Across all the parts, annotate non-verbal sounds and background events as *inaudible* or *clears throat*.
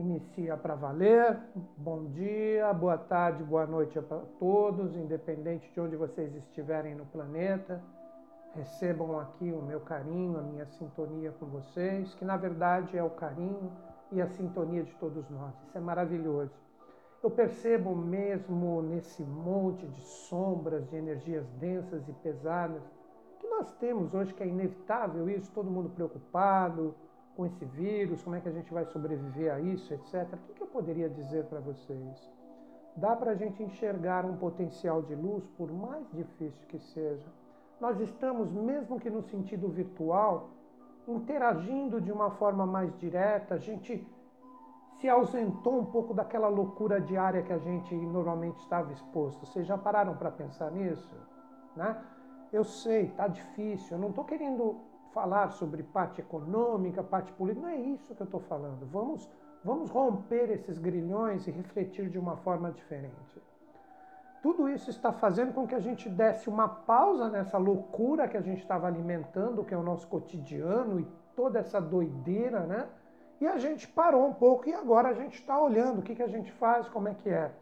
inicia para valer. Bom dia, boa tarde, boa noite a todos, independente de onde vocês estiverem no planeta. Recebam aqui o meu carinho, a minha sintonia com vocês, que na verdade é o carinho e a sintonia de todos nós. Isso é maravilhoso. Eu percebo mesmo nesse monte de sombras, de energias densas e pesadas, que nós temos hoje, que é inevitável isso, todo mundo preocupado, com esse vírus, como é que a gente vai sobreviver a isso, etc. O que eu poderia dizer para vocês? Dá para a gente enxergar um potencial de luz, por mais difícil que seja. Nós estamos, mesmo que no sentido virtual, interagindo de uma forma mais direta, a gente se ausentou um pouco daquela loucura diária que a gente normalmente estava exposto. Vocês já pararam para pensar nisso? Né? Eu sei, está difícil, eu não estou querendo falar sobre parte econômica, parte política, não é isso que eu estou falando. Vamos, vamos romper esses grilhões e refletir de uma forma diferente. Tudo isso está fazendo com que a gente desse uma pausa nessa loucura que a gente estava alimentando, que é o nosso cotidiano e toda essa doideira, né? E a gente parou um pouco e agora a gente está olhando o que, que a gente faz, como é que é.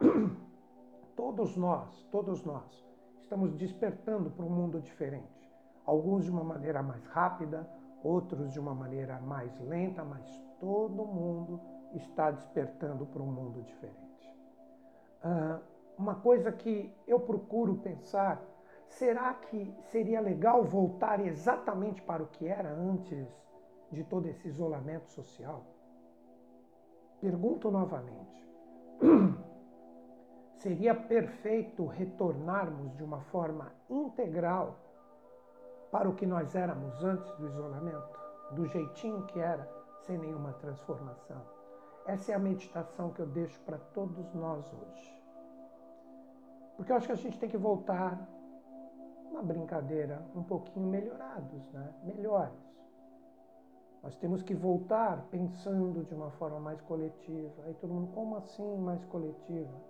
*clears throat* Todos nós, todos nós, estamos despertando para um mundo diferente alguns de uma maneira mais rápida, outros de uma maneira mais lenta, mas todo mundo está despertando para um mundo diferente. Uh, uma coisa que eu procuro pensar, será que seria legal voltar exatamente para o que era antes de todo esse isolamento social? Pergunto novamente. *clears throat* Seria perfeito retornarmos de uma forma integral para o que nós éramos antes do isolamento, do jeitinho que era, sem nenhuma transformação. Essa é a meditação que eu deixo para todos nós hoje. Porque eu acho que a gente tem que voltar na brincadeira um pouquinho melhorados, né? melhores. Nós temos que voltar pensando de uma forma mais coletiva. Aí todo mundo, como assim mais coletiva?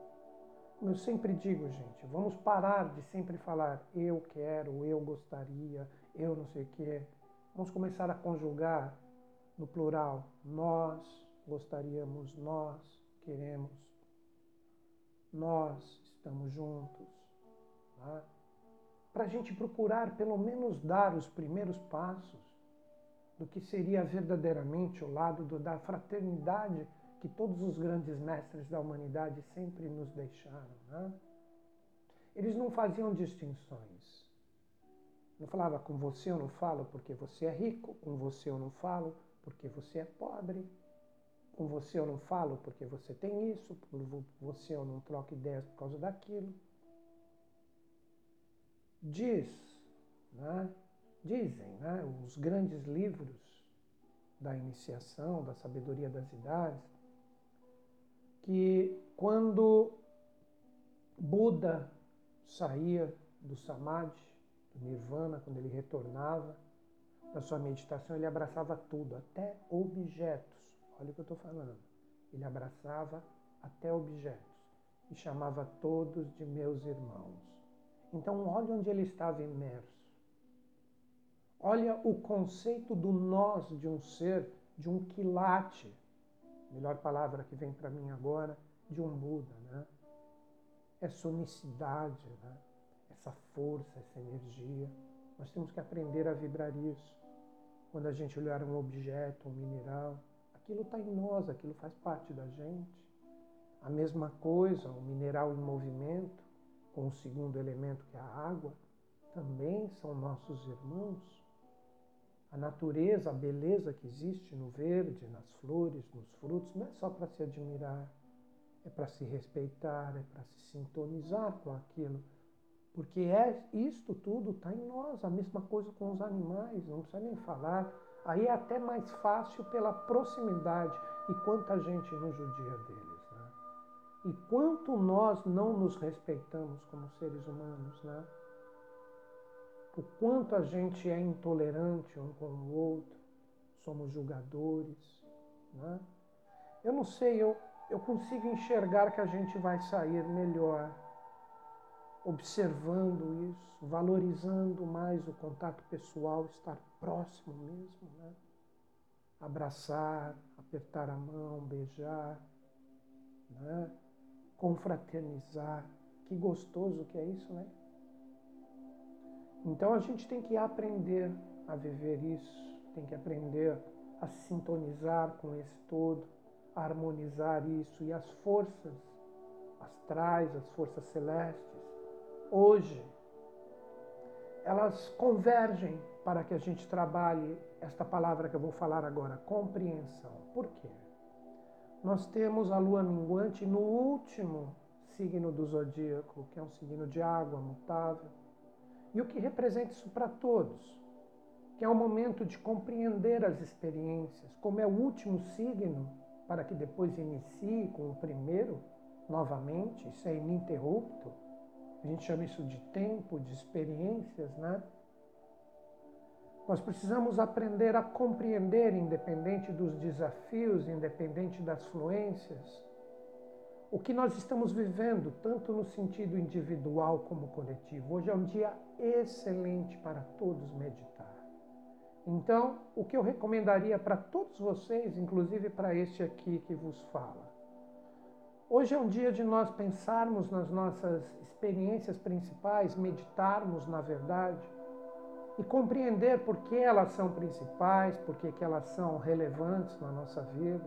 Eu sempre digo, gente, vamos parar de sempre falar eu quero, eu gostaria, eu não sei o que. Vamos começar a conjugar no plural. Nós gostaríamos, nós queremos, nós estamos juntos. Tá? Para a gente procurar pelo menos dar os primeiros passos do que seria verdadeiramente o lado do, da fraternidade que todos os grandes mestres da humanidade sempre nos deixaram. Né? Eles não faziam distinções. Não falava com você eu não falo porque você é rico, com você eu não falo porque você é pobre, com você eu não falo porque você tem isso, por você eu não troco ideias por causa daquilo. Diz, né? dizem né? os grandes livros da iniciação, da sabedoria das idades, que quando Buda saía do Samadhi, do Nirvana, quando ele retornava da sua meditação, ele abraçava tudo, até objetos. Olha o que eu estou falando. Ele abraçava até objetos e chamava todos de meus irmãos. Então, olha onde ele estava imerso. Olha o conceito do nós de um ser, de um quilate, melhor palavra que vem para mim agora, de um Buda, né? É sonicidade, né? essa força, essa energia. Nós temos que aprender a vibrar isso. Quando a gente olhar um objeto, um mineral, aquilo está em nós, aquilo faz parte da gente. A mesma coisa, o um mineral em movimento, com o segundo elemento que é a água, também são nossos irmãos a natureza, a beleza que existe no verde, nas flores, nos frutos, não é só para se admirar, é para se respeitar, é para se sintonizar com aquilo. Porque é isto tudo está em nós, a mesma coisa com os animais, não precisa nem falar. Aí é até mais fácil pela proximidade e quanta gente nos judia deles. Né? E quanto nós não nos respeitamos como seres humanos, né? O quanto a gente é intolerante um com o outro, somos julgadores. Né? Eu não sei, eu, eu consigo enxergar que a gente vai sair melhor observando isso, valorizando mais o contato pessoal, estar próximo mesmo. Né? abraçar, apertar a mão, beijar, né? confraternizar. Que gostoso que é isso, né? Então a gente tem que aprender a viver isso, tem que aprender a sintonizar com esse todo, a harmonizar isso e as forças astrais, as forças celestes, hoje elas convergem para que a gente trabalhe esta palavra que eu vou falar agora, compreensão. Por quê? Nós temos a lua minguante no último signo do zodíaco, que é um signo de água mutável. E o que representa isso para todos? Que é o momento de compreender as experiências, como é o último signo, para que depois inicie com o primeiro novamente, isso é ininterrupto. A gente chama isso de tempo, de experiências, né? Nós precisamos aprender a compreender, independente dos desafios, independente das fluências, o que nós estamos vivendo, tanto no sentido individual como coletivo. Hoje é um dia excelente para todos meditar. Então, o que eu recomendaria para todos vocês, inclusive para este aqui que vos fala, Hoje é um dia de nós pensarmos nas nossas experiências principais, meditarmos na verdade e compreender por que elas são principais, por que, elas são relevantes na nossa vida.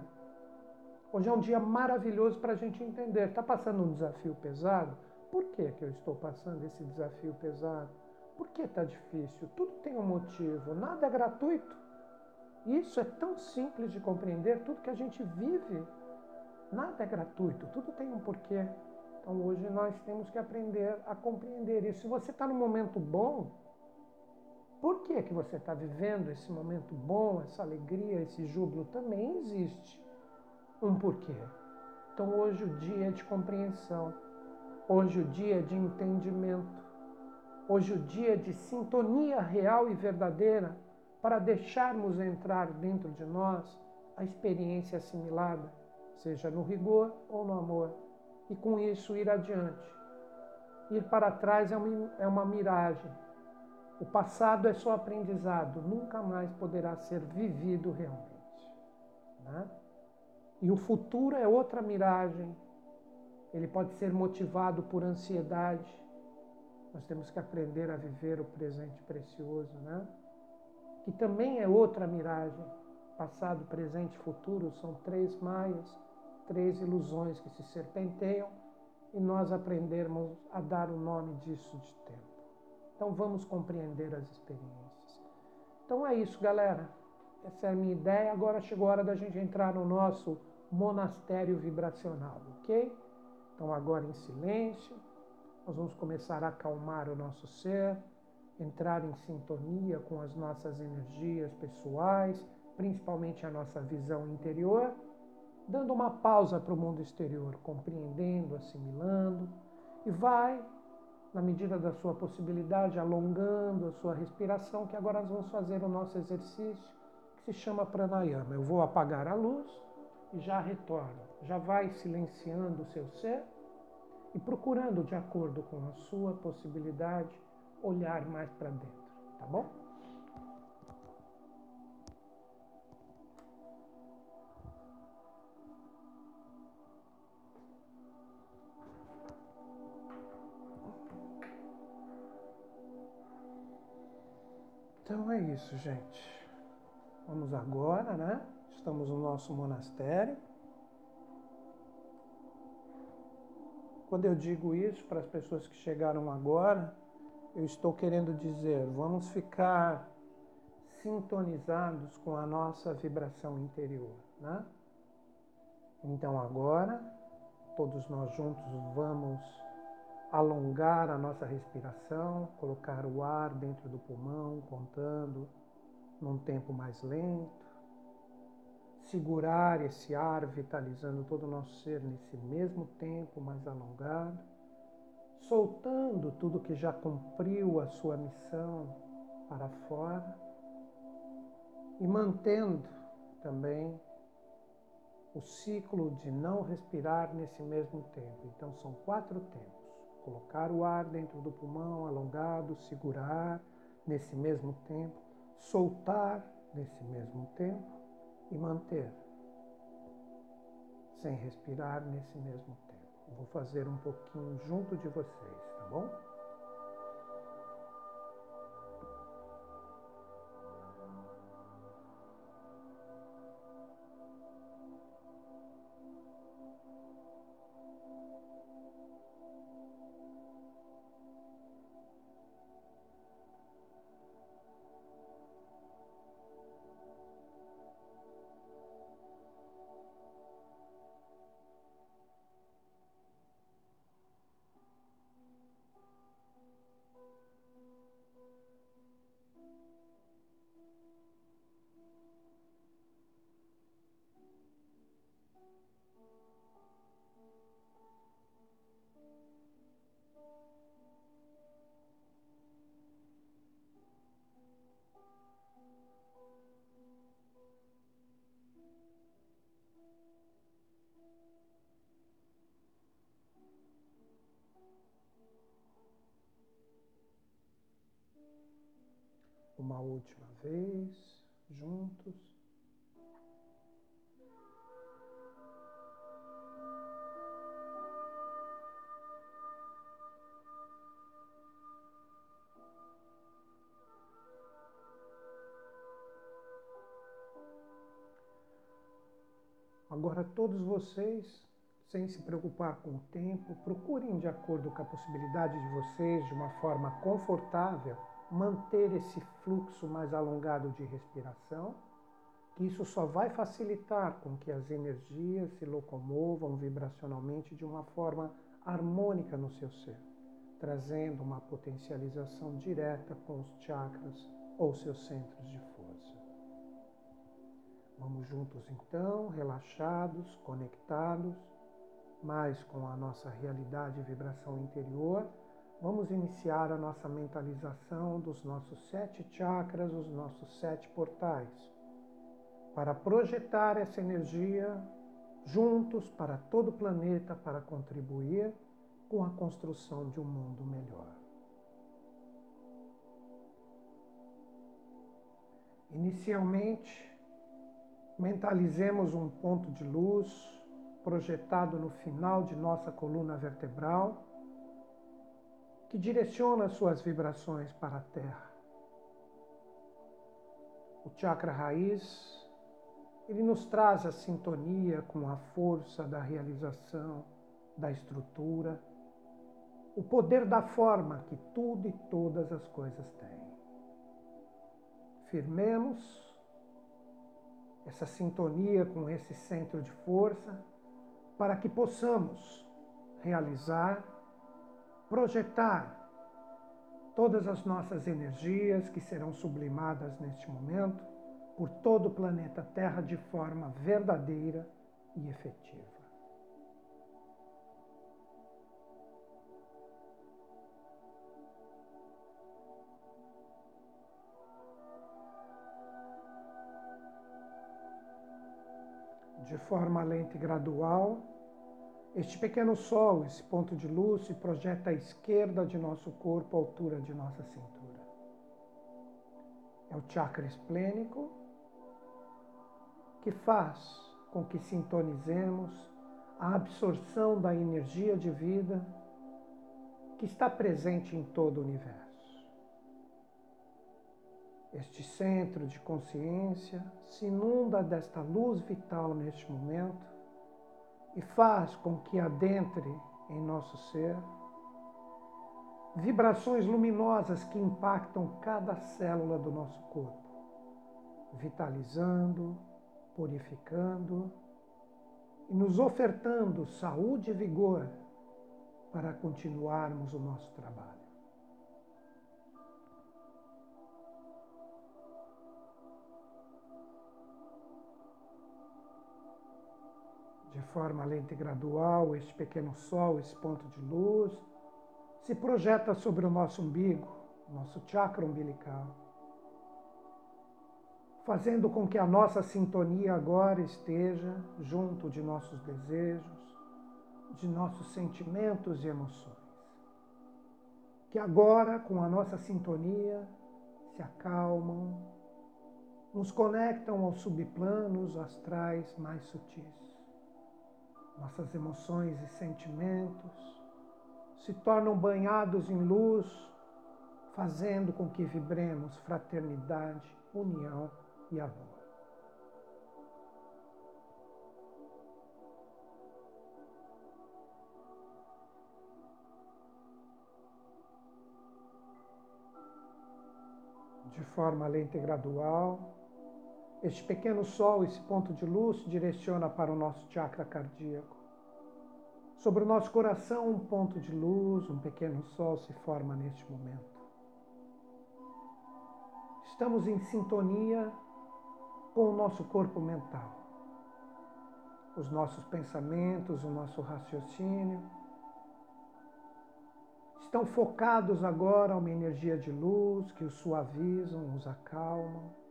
Hoje é um dia maravilhoso para a gente entender. Está passando um desafio pesado? Por que, que eu estou passando esse desafio pesado? Por que está difícil? Tudo tem um motivo, nada é gratuito. Isso é tão simples de compreender, tudo que a gente vive Nada é gratuito, tudo tem um porquê. Então hoje nós temos que aprender a compreender isso. Se você está num momento bom, por que, que você está vivendo esse momento bom, essa alegria, esse júbilo? Também existe um porquê. Então hoje o dia é de compreensão, hoje o dia é de entendimento, hoje o dia é de sintonia real e verdadeira para deixarmos entrar dentro de nós a experiência assimilada seja no rigor ou no amor, e com isso ir adiante. Ir para trás é uma, é uma miragem. O passado é só aprendizado, nunca mais poderá ser vivido realmente. Né? E o futuro é outra miragem. Ele pode ser motivado por ansiedade. Nós temos que aprender a viver o presente precioso, né? Que também é outra miragem. Passado, presente e futuro são três maias três ilusões que se serpenteiam e nós aprendermos a dar o nome disso de tempo. Então vamos compreender as experiências. Então é isso, galera. Essa é a minha ideia. Agora chegou a hora da gente entrar no nosso monastério vibracional, ok? Então agora em silêncio, nós vamos começar a acalmar o nosso ser, entrar em sintonia com as nossas energias pessoais, principalmente a nossa visão interior dando uma pausa para o mundo exterior, compreendendo, assimilando, e vai, na medida da sua possibilidade, alongando a sua respiração, que agora nós vamos fazer o nosso exercício, que se chama pranayama. Eu vou apagar a luz e já retorno. Já vai silenciando o seu ser e procurando, de acordo com a sua possibilidade, olhar mais para dentro, tá bom? Então é isso, gente. Vamos agora, né? Estamos no nosso monastério. Quando eu digo isso para as pessoas que chegaram agora, eu estou querendo dizer, vamos ficar sintonizados com a nossa vibração interior, né? Então agora, todos nós juntos vamos alongar a nossa respiração, colocar o ar dentro do pulmão, contando num tempo mais lento, segurar esse ar, vitalizando todo o nosso ser nesse mesmo tempo mais alongado, soltando tudo que já cumpriu a sua missão para fora e mantendo também o ciclo de não respirar nesse mesmo tempo. Então são quatro tempos Colocar o ar dentro do pulmão alongado, segurar nesse mesmo tempo, soltar nesse mesmo tempo e manter sem respirar nesse mesmo tempo. Vou fazer um pouquinho junto de vocês, tá bom? Uma última vez, juntos. Agora, todos vocês, sem se preocupar com o tempo, procurem, de acordo com a possibilidade de vocês, de uma forma confortável, manter esse fluxo mais alongado de respiração, que isso só vai facilitar com que as energias se locomovam vibracionalmente de uma forma harmônica no seu ser, trazendo uma potencialização direta com os chakras ou seus centros de força. Vamos juntos então, relaxados, conectados, mais com a nossa realidade e vibração interior vamos iniciar a nossa mentalização dos nossos sete chakras, os nossos sete portais, para projetar essa energia juntos para todo o planeta para contribuir com a construção de um mundo melhor. Inicialmente, mentalizemos um ponto de luz projetado no final de nossa coluna vertebral que direciona suas vibrações para a Terra. O chakra raiz, ele nos traz a sintonia com a força da realização, da estrutura, o poder da forma que tudo e todas as coisas têm. Firmemos essa sintonia com esse centro de força para que possamos realizar projetar todas as nossas energias que serão sublimadas neste momento por todo o planeta Terra de forma verdadeira e efetiva. De forma lenta e gradual, este pequeno sol, esse ponto de luz, se projeta à esquerda de nosso corpo, à altura de nossa cintura. É o chakra esplênico que faz com que sintonizemos a absorção da energia de vida que está presente em todo o universo. Este centro de consciência se inunda desta luz vital neste momento e faz com que adentre em nosso ser vibrações luminosas que impactam cada célula do nosso corpo, vitalizando, purificando e nos ofertando saúde e vigor para continuarmos o nosso trabalho. De forma lenta e gradual, este pequeno sol, esse ponto de luz, se projeta sobre o nosso umbigo, nosso chakra umbilical, fazendo com que a nossa sintonia agora esteja junto de nossos desejos, de nossos sentimentos e emoções. Que agora, com a nossa sintonia, se acalmam, nos conectam aos subplanos astrais mais sutis. Nossas emoções e sentimentos se tornam banhados em luz, fazendo com que vibremos fraternidade, união e amor. de forma lenta e gradual. Este pequeno sol, esse ponto de luz, direciona para o nosso chakra cardíaco. Sobre o nosso coração, um ponto de luz, um pequeno sol se forma neste momento. Estamos em sintonia com o nosso corpo mental. Os nossos pensamentos, o nosso raciocínio estão focados agora a uma energia de luz que os suavizam, os acalmam,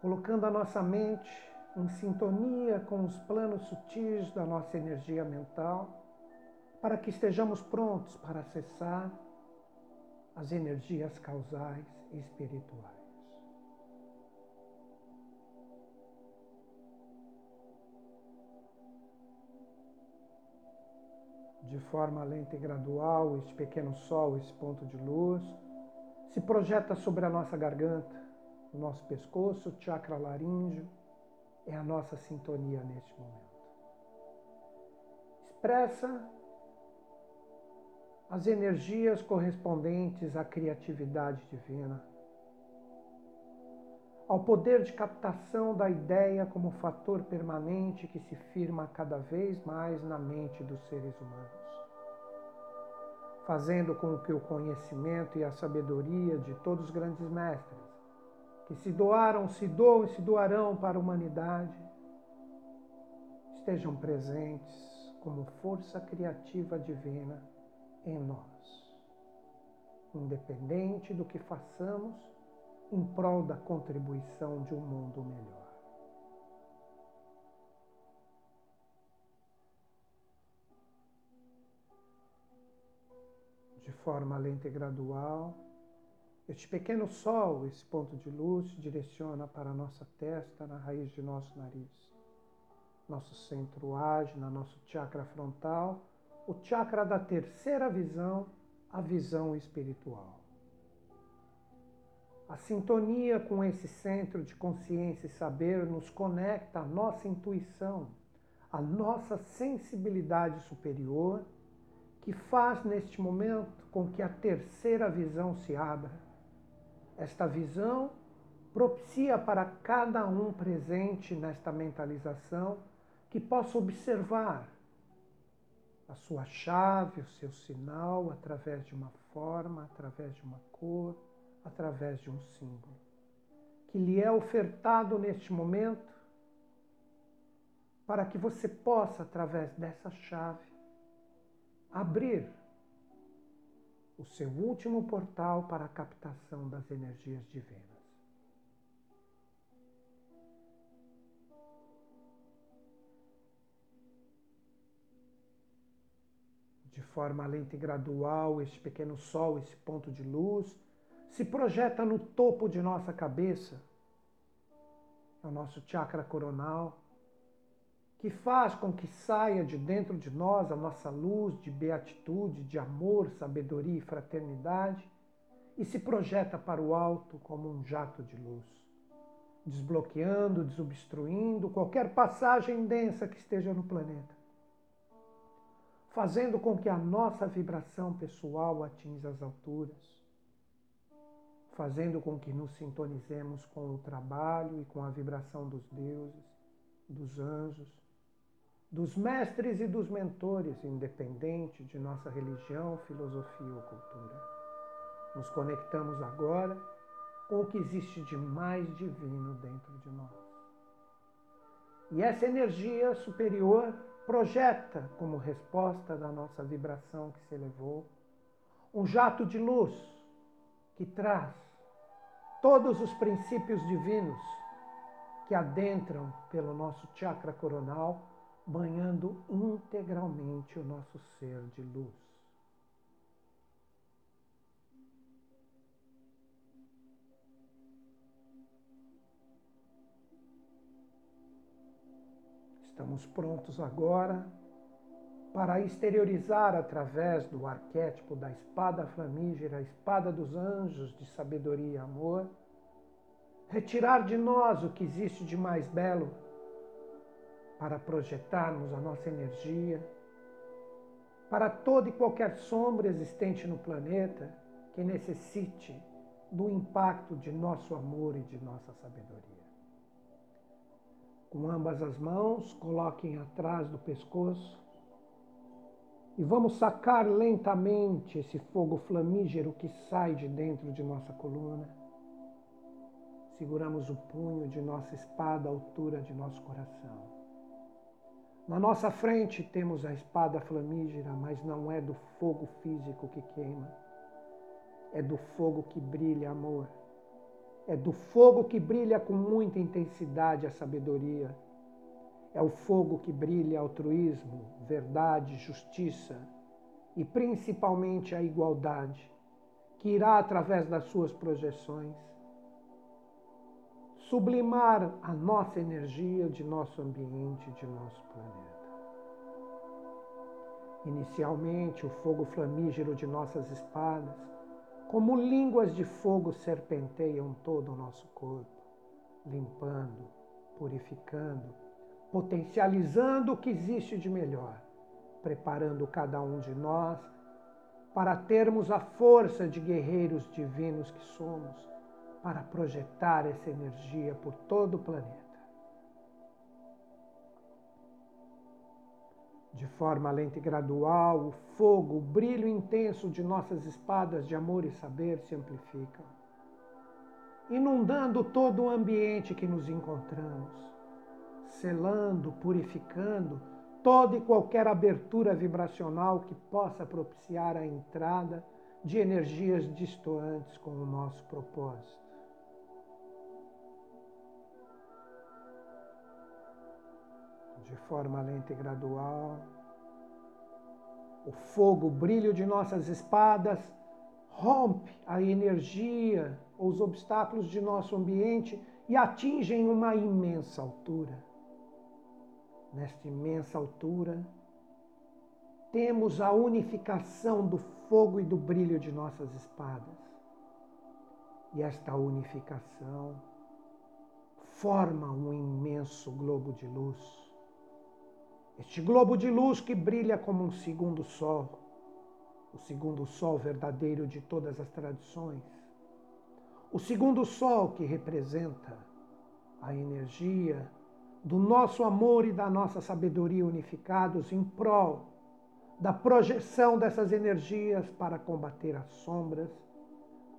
colocando a nossa mente em sintonia com os planos sutis da nossa energia mental, para que estejamos prontos para acessar as energias causais e espirituais. de forma lenta e gradual, este pequeno sol, esse ponto de luz, se projeta sobre a nossa garganta, o nosso pescoço, o chakra laríngeo, é a nossa sintonia neste momento. Expressa as energias correspondentes à criatividade divina ao poder de captação da ideia como fator permanente que se firma cada vez mais na mente dos seres humanos, fazendo com que o conhecimento e a sabedoria de todos os grandes mestres, que se doaram, se doam e se doarão para a humanidade, estejam presentes como força criativa divina em nós, independente do que façamos em prol da contribuição de um mundo melhor. De forma lenta e gradual, este pequeno sol, esse ponto de luz, direciona para a nossa testa, na raiz de nosso nariz. Nosso centro ágina, nosso chakra frontal, o chakra da terceira visão, a visão espiritual. A sintonia com esse centro de consciência e saber nos conecta à nossa intuição, à nossa sensibilidade superior, que faz neste momento com que a terceira visão se abra. Esta visão propicia para cada um presente nesta mentalização que possa observar a sua chave, o seu sinal, através de uma forma, através de uma cor através de um símbolo, que lhe é ofertado neste momento, para que você possa, através dessa chave, abrir o seu último portal para a captação das energias divinas. De forma lenta e gradual, este pequeno sol, esse ponto de luz, se projeta no topo de nossa cabeça, é o nosso chakra coronal, que faz com que saia de dentro de nós a nossa luz de beatitude, de amor, sabedoria e fraternidade e se projeta para o alto como um jato de luz, desbloqueando, desobstruindo qualquer passagem densa que esteja no planeta, fazendo com que a nossa vibração pessoal atinja as alturas fazendo com que nos sintonizemos com o trabalho e com a vibração dos deuses, dos anjos, dos mestres e dos mentores, independente de nossa religião, filosofia ou cultura. Nos conectamos agora com o que existe de mais divino dentro de nós. E essa energia superior projeta, como resposta da nossa vibração que se elevou, um jato de luz que traz todos os princípios divinos que adentram pelo nosso chakra coronal, banhando integralmente o nosso ser de luz. Estamos prontos agora para exteriorizar através do arquétipo da espada flamígera, a espada dos anjos de sabedoria e amor, retirar de nós o que existe de mais belo para projetarmos a nossa energia para toda e qualquer sombra existente no planeta que necessite do impacto de nosso amor e de nossa sabedoria. Com ambas as mãos, coloquem atrás do pescoço e vamos sacar lentamente esse fogo flamígero que sai de dentro de nossa coluna. Seguramos o punho de nossa espada à altura de nosso coração. Na nossa frente temos a espada flamígera, mas não é do fogo físico que queima. É do fogo que brilha amor. É do fogo que brilha com muita intensidade a sabedoria. É o fogo que brilha altruísmo, verdade, justiça e principalmente a igualdade, que irá através das suas projeções sublimar a nossa energia de nosso ambiente, de nosso planeta. Inicialmente, o fogo flamígero de nossas espadas, como línguas de fogo, serpenteiam todo o nosso corpo, limpando, purificando, potencializando o que existe de melhor, preparando cada um de nós para termos a força de guerreiros divinos que somos para projetar essa energia por todo o planeta. De forma lenta e gradual, o fogo, o brilho intenso de nossas espadas de amor e saber se amplificam, inundando todo o ambiente que nos encontramos, selando, purificando toda e qualquer abertura vibracional que possa propiciar a entrada de energias distoantes com o nosso propósito. De forma lenta e gradual. O fogo, o brilho de nossas espadas rompe a energia ou os obstáculos de nosso ambiente e atingem uma imensa altura. Nesta imensa altura, temos a unificação do fogo e do brilho de nossas espadas. E esta unificação forma um imenso globo de luz este globo de luz que brilha como um segundo sol, o segundo sol verdadeiro de todas as tradições, o segundo sol que representa a energia do nosso amor e da nossa sabedoria unificados em prol da projeção dessas energias para combater as sombras,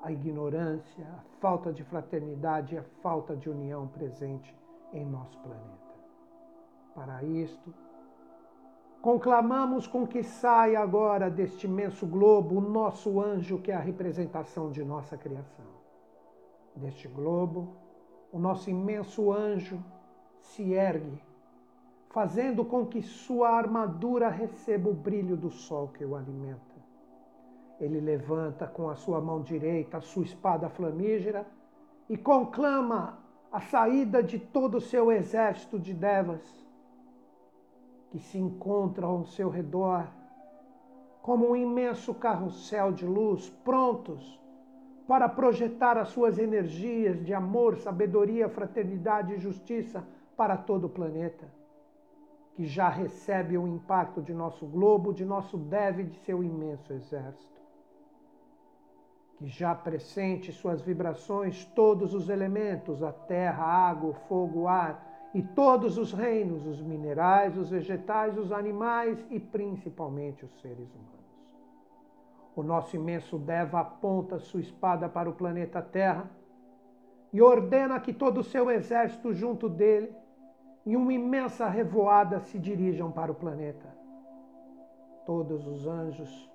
a ignorância, a falta de fraternidade e a falta de união presente em nosso planeta. Para isto, Conclamamos com que saia agora deste imenso globo o nosso anjo, que é a representação de nossa criação. Deste globo, o nosso imenso anjo se ergue, fazendo com que sua armadura receba o brilho do sol que o alimenta. Ele levanta com a sua mão direita a sua espada flamígera e conclama a saída de todo o seu exército de devas que se encontra ao seu redor, como um imenso carrossel de luz, prontos para projetar as suas energias de amor, sabedoria, fraternidade e justiça para todo o planeta, que já recebe o impacto de nosso globo, de nosso deve de seu imenso exército, que já pressente suas vibrações todos os elementos, a terra, a água, o fogo, o ar, e todos os reinos, os minerais, os vegetais, os animais e principalmente os seres humanos. O nosso imenso Deva aponta sua espada para o planeta Terra e ordena que todo o seu exército junto dele, em uma imensa revoada, se dirijam para o planeta. Todos os anjos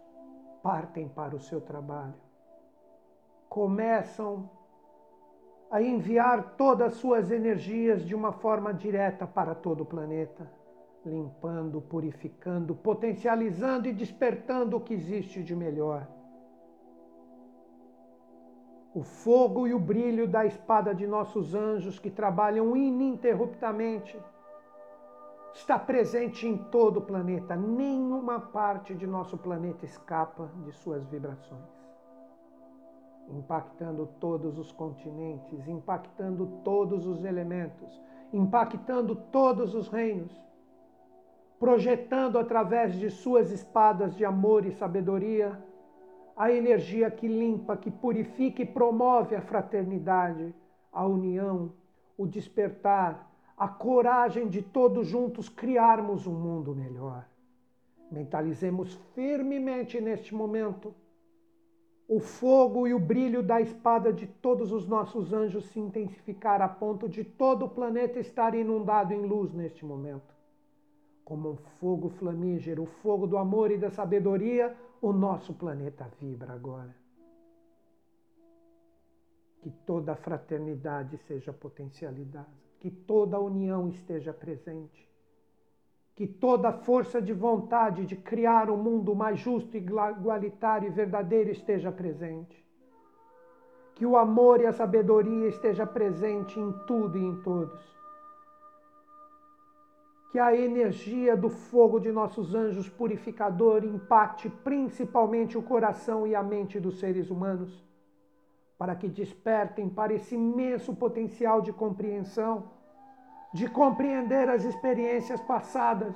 partem para o seu trabalho. Começam a enviar todas as suas energias de uma forma direta para todo o planeta, limpando, purificando, potencializando e despertando o que existe de melhor. O fogo e o brilho da espada de nossos anjos que trabalham ininterruptamente está presente em todo o planeta. Nenhuma parte de nosso planeta escapa de suas vibrações. Impactando todos os continentes, impactando todos os elementos, impactando todos os reinos, projetando através de suas espadas de amor e sabedoria a energia que limpa, que purifica e promove a fraternidade, a união, o despertar, a coragem de todos juntos criarmos um mundo melhor. Mentalizemos firmemente neste momento o fogo e o brilho da espada de todos os nossos anjos se intensificar a ponto de todo o planeta estar inundado em luz neste momento. Como um fogo flamígero, o fogo do amor e da sabedoria, o nosso planeta vibra agora. Que toda a fraternidade seja potencializada, que toda a união esteja presente, que toda força de vontade de criar um mundo mais justo, igualitário e verdadeiro esteja presente. Que o amor e a sabedoria esteja presente em tudo e em todos que a energia do fogo de nossos anjos purificador impacte principalmente o coração e a mente dos seres humanos, para que despertem para esse imenso potencial de compreensão, de compreender as experiências passadas,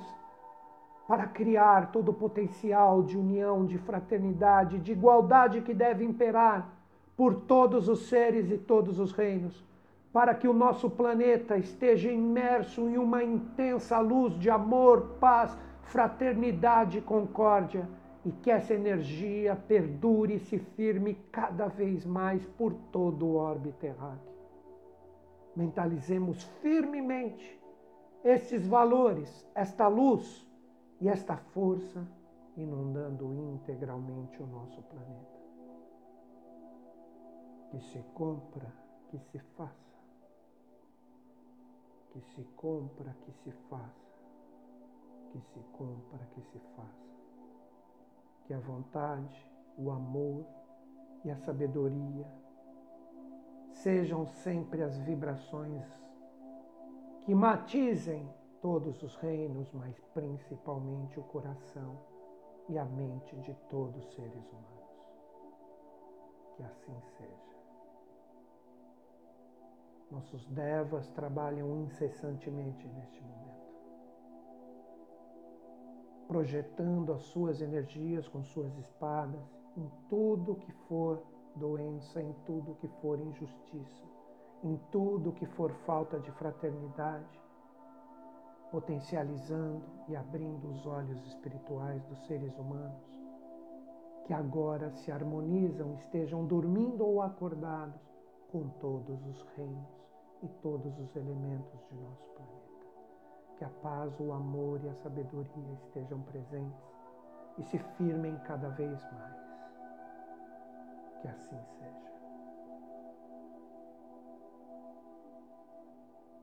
para criar todo o potencial de união, de fraternidade, de igualdade que deve imperar por todos os seres e todos os reinos para que o nosso planeta esteja imerso em uma intensa luz de amor, paz, fraternidade e concórdia, e que essa energia perdure e se firme cada vez mais por todo o orbe terráqueo. Mentalizemos firmemente estes valores, esta luz e esta força inundando integralmente o nosso planeta. Que se compra, que se faça que se compra, que se faça, que se compra, que se faça. Que a vontade, o amor e a sabedoria sejam sempre as vibrações que matizem todos os reinos, mas principalmente o coração e a mente de todos os seres humanos. Que assim seja. Nossos devas trabalham incessantemente neste momento, projetando as suas energias com suas espadas em tudo que for doença, em tudo que for injustiça, em tudo que for falta de fraternidade, potencializando e abrindo os olhos espirituais dos seres humanos que agora se harmonizam, estejam dormindo ou acordados com todos os reinos e todos os elementos de nosso planeta. Que a paz, o amor e a sabedoria estejam presentes e se firmem cada vez mais. Que assim seja.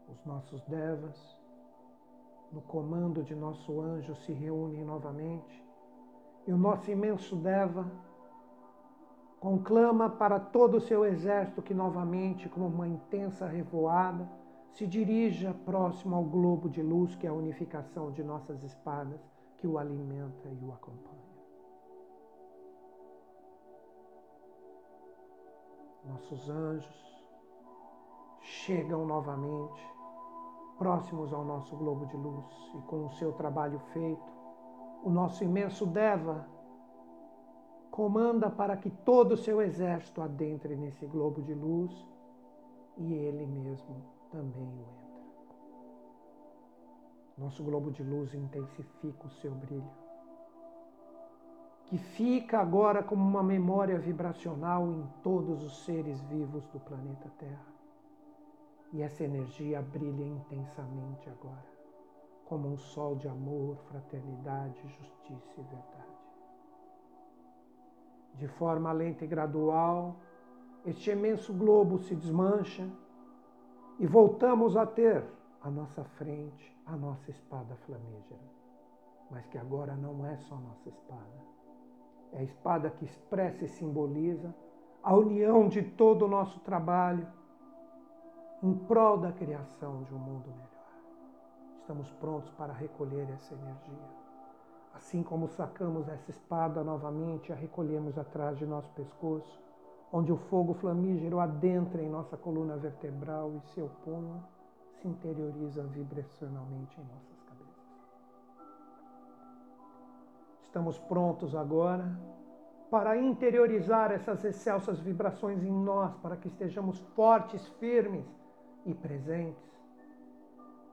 Os nossos devas, no comando de nosso anjo, se reúnem novamente e o nosso imenso Deva conclama para todo o seu exército que novamente, como uma intensa revoada, se dirija próximo ao globo de luz que é a unificação de nossas espadas, que o alimenta e o acompanha. Nossos anjos chegam novamente próximos ao nosso globo de luz e com o seu trabalho feito, o nosso imenso Deva comanda para que todo o seu exército adentre nesse globo de luz e ele mesmo também o entra. Nosso globo de luz intensifica o seu brilho, que fica agora como uma memória vibracional em todos os seres vivos do planeta Terra. E essa energia brilha intensamente agora, como um sol de amor, fraternidade, justiça e verdade de forma lenta e gradual, este imenso globo se desmancha e voltamos a ter à nossa frente a nossa espada flamígera. Mas que agora não é só nossa espada. É a espada que expressa e simboliza a união de todo o nosso trabalho em prol da criação de um mundo melhor. estamos prontos para recolher essa energia. Assim como sacamos essa espada novamente, a recolhemos atrás de nosso pescoço, onde o fogo flamígero adentra em nossa coluna vertebral e seu punho se interioriza vibracionalmente em nossas Estamos prontos agora para interiorizar essas excelsas vibrações em nós, para que estejamos fortes, firmes e presentes,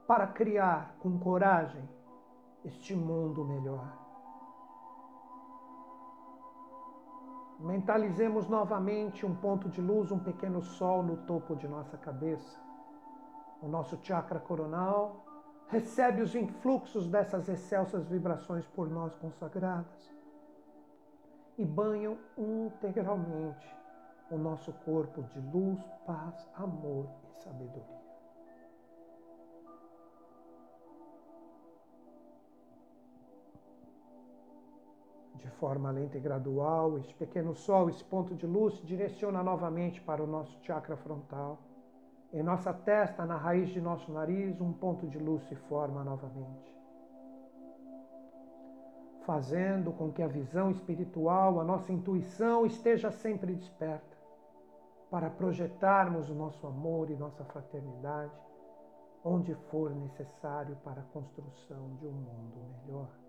para criar com coragem este mundo melhor. Mentalizemos novamente um ponto de luz, um pequeno sol no topo de nossa cabeça. O nosso chakra coronal recebe os influxos dessas excelsas vibrações por nós consagradas e banham integralmente o nosso corpo de luz, paz, amor e sabedoria. De forma lenta e gradual, este pequeno sol, esse ponto de luz, direciona novamente para o nosso chakra frontal. Em nossa testa, na raiz de nosso nariz, um ponto de luz se forma novamente fazendo com que a visão espiritual, a nossa intuição esteja sempre desperta para projetarmos o nosso amor e nossa fraternidade onde for necessário para a construção de um mundo melhor.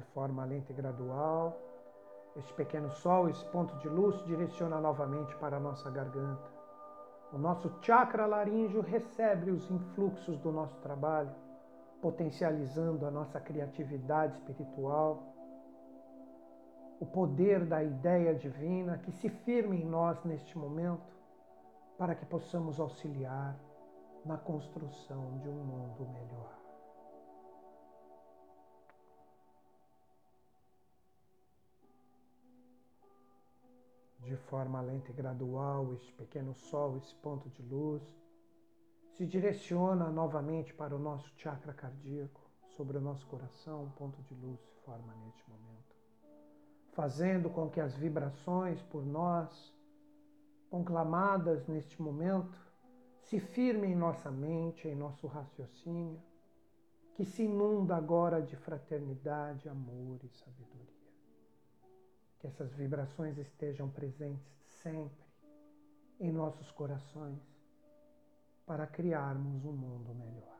De forma lenta e gradual, este pequeno sol, esse ponto de luz, direciona novamente para a nossa garganta. O nosso chakra laríngeo recebe os influxos do nosso trabalho, potencializando a nossa criatividade espiritual, o poder da ideia divina que se firme em nós neste momento, para que possamos auxiliar na construção de um mundo melhor. De forma lenta e gradual, este pequeno sol, esse ponto de luz, se direciona novamente para o nosso chakra cardíaco, sobre o nosso coração, um ponto de luz se forma neste momento, fazendo com que as vibrações por nós, conclamadas neste momento, se firmem em nossa mente, em nosso raciocínio, que se inunda agora de fraternidade, amor e sabedoria que essas vibrações estejam presentes sempre em nossos corações para criarmos um mundo melhor.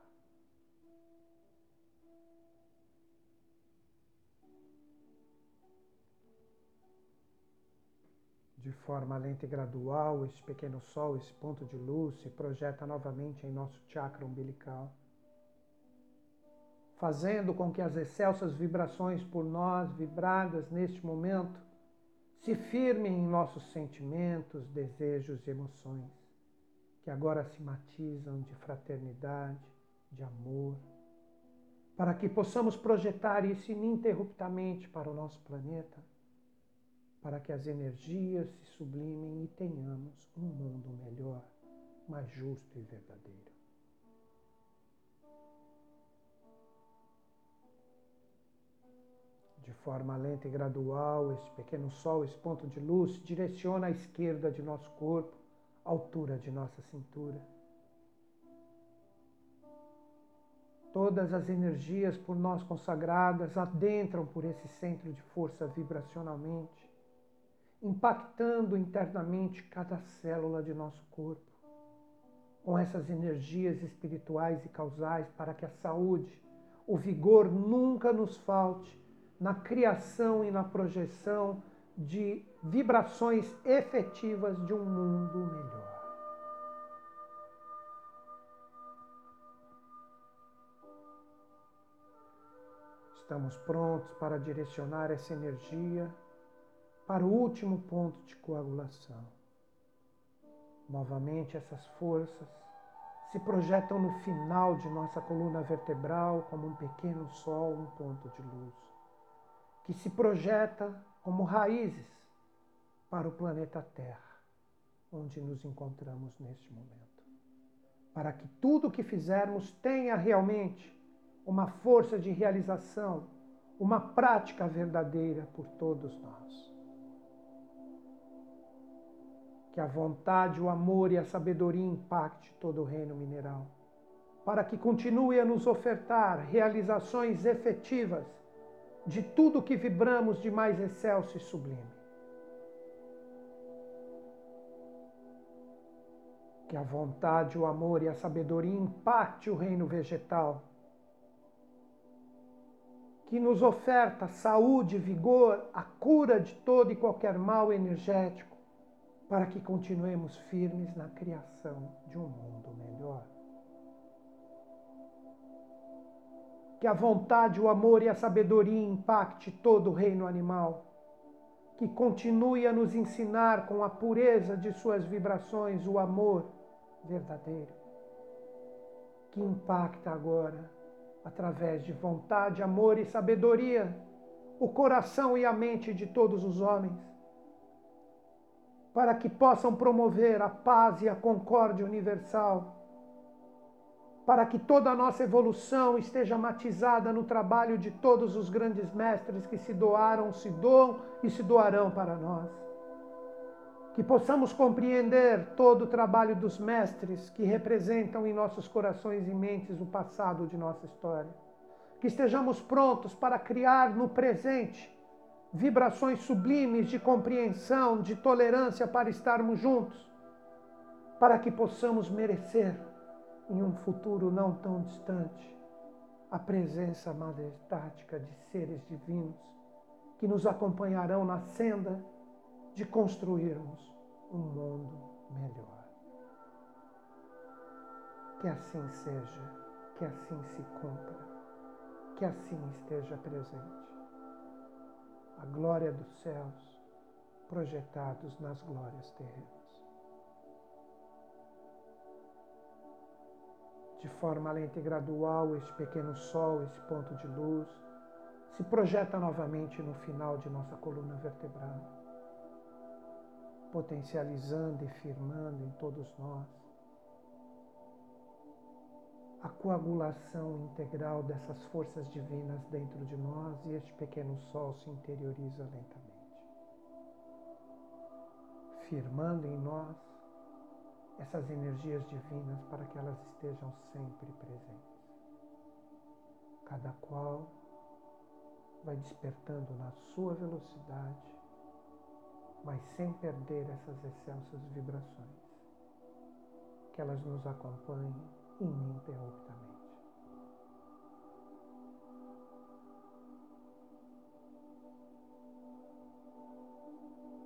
De forma lenta e gradual, este pequeno sol, esse ponto de luz, se projeta novamente em nosso chakra umbilical fazendo com que as excelsas vibrações por nós vibradas neste momento se firmem em nossos sentimentos, desejos e emoções, que agora se matizam de fraternidade, de amor, para que possamos projetar isso ininterruptamente para o nosso planeta, para que as energias se sublimem e tenhamos um mundo melhor, mais justo e verdadeiro. De forma lenta e gradual, este pequeno sol, esse ponto de luz, direciona à esquerda de nosso corpo, altura de nossa cintura. Todas as energias por nós consagradas adentram por esse centro de força vibracionalmente, impactando internamente cada célula de nosso corpo, com essas energias espirituais e causais para que a saúde, o vigor nunca nos falte na criação e na projeção de vibrações efetivas de um mundo melhor. Estamos prontos para direcionar essa energia para o último ponto de coagulação. Novamente, essas forças se projetam no final de nossa coluna vertebral como um pequeno sol, um ponto de luz que se projeta como raízes para o planeta Terra, onde nos encontramos neste momento. Para que tudo o que fizermos tenha realmente uma força de realização, uma prática verdadeira por todos nós. Que a vontade, o amor e a sabedoria impacte todo o reino mineral, para que continue a nos ofertar realizações efetivas de tudo que vibramos de mais excelso e sublime. Que a vontade, o amor e a sabedoria impacte o reino vegetal, que nos oferta saúde, vigor, a cura de todo e qualquer mal energético, para que continuemos firmes na criação de um mundo melhor. Que a vontade, o amor e a sabedoria impacte todo o reino animal, que continue a nos ensinar com a pureza de suas vibrações o amor verdadeiro, que impacta agora através de vontade, amor e sabedoria, o coração e a mente de todos os homens, para que possam promover a paz e a concórdia universal, para que toda a nossa evolução esteja matizada no trabalho de todos os grandes mestres que se doaram, se doam e se doarão para nós que possamos compreender todo o trabalho dos mestres que representam em nossos corações e mentes o passado de nossa história. Que estejamos prontos para criar no presente vibrações sublimes de compreensão, de tolerância para estarmos juntos, para que possamos merecer em um futuro não tão distante a presença majestática de seres divinos que nos acompanharão na senda de construirmos um mundo melhor. Que assim seja, que assim se cumpra, que assim esteja presente. A glória dos céus projetados nas glórias terrenas. De forma lenta e gradual, este pequeno sol, esse ponto de luz, se projeta novamente no final de nossa coluna vertebral potencializando e firmando em todos nós a coagulação integral dessas forças divinas dentro de nós e este pequeno sol se interioriza lentamente, firmando em nós essas energias divinas para que elas estejam sempre presentes. Cada qual vai despertando na sua velocidade mas sem perder essas excelsas vibrações. Que elas nos acompanhem ininterruptamente.